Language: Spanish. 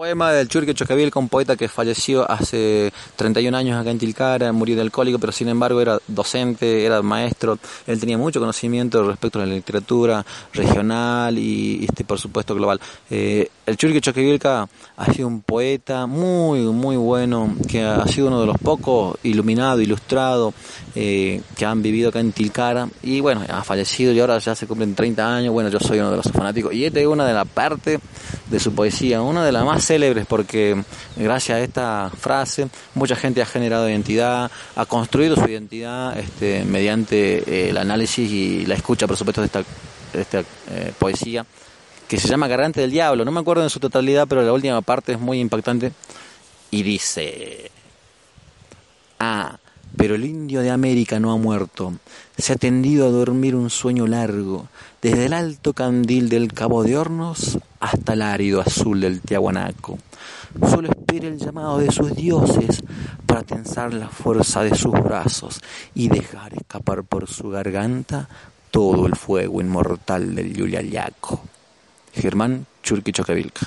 Poema del Churque Chocavilca, un poeta que falleció hace 31 años acá en Tilcara, murió de alcohólico, pero sin embargo era docente, era maestro, él tenía mucho conocimiento respecto a la literatura regional y, este, por supuesto global. Eh, el Churque Chocavilca ha sido un poeta muy, muy bueno, que ha sido uno de los pocos iluminado, ilustrado, eh, que han vivido acá en Tilcara, y bueno, ha fallecido y ahora ya se cumplen 30 años, bueno, yo soy uno de los fanáticos, y esta es una de las partes de su poesía, una de las más célebres porque gracias a esta frase mucha gente ha generado identidad, ha construido su identidad este, mediante eh, el análisis y la escucha, por supuesto, de esta, esta eh, poesía que se llama Gargante del Diablo. No me acuerdo en su totalidad, pero la última parte es muy impactante y dice... Ah, pero el indio de América no ha muerto. Se ha tendido a dormir un sueño largo, desde el alto candil del Cabo de Hornos hasta el árido azul del Tiahuanaco. Solo espera el llamado de sus dioses para tensar la fuerza de sus brazos y dejar escapar por su garganta todo el fuego inmortal del Yuliayaco. Germán Churquichocavilca.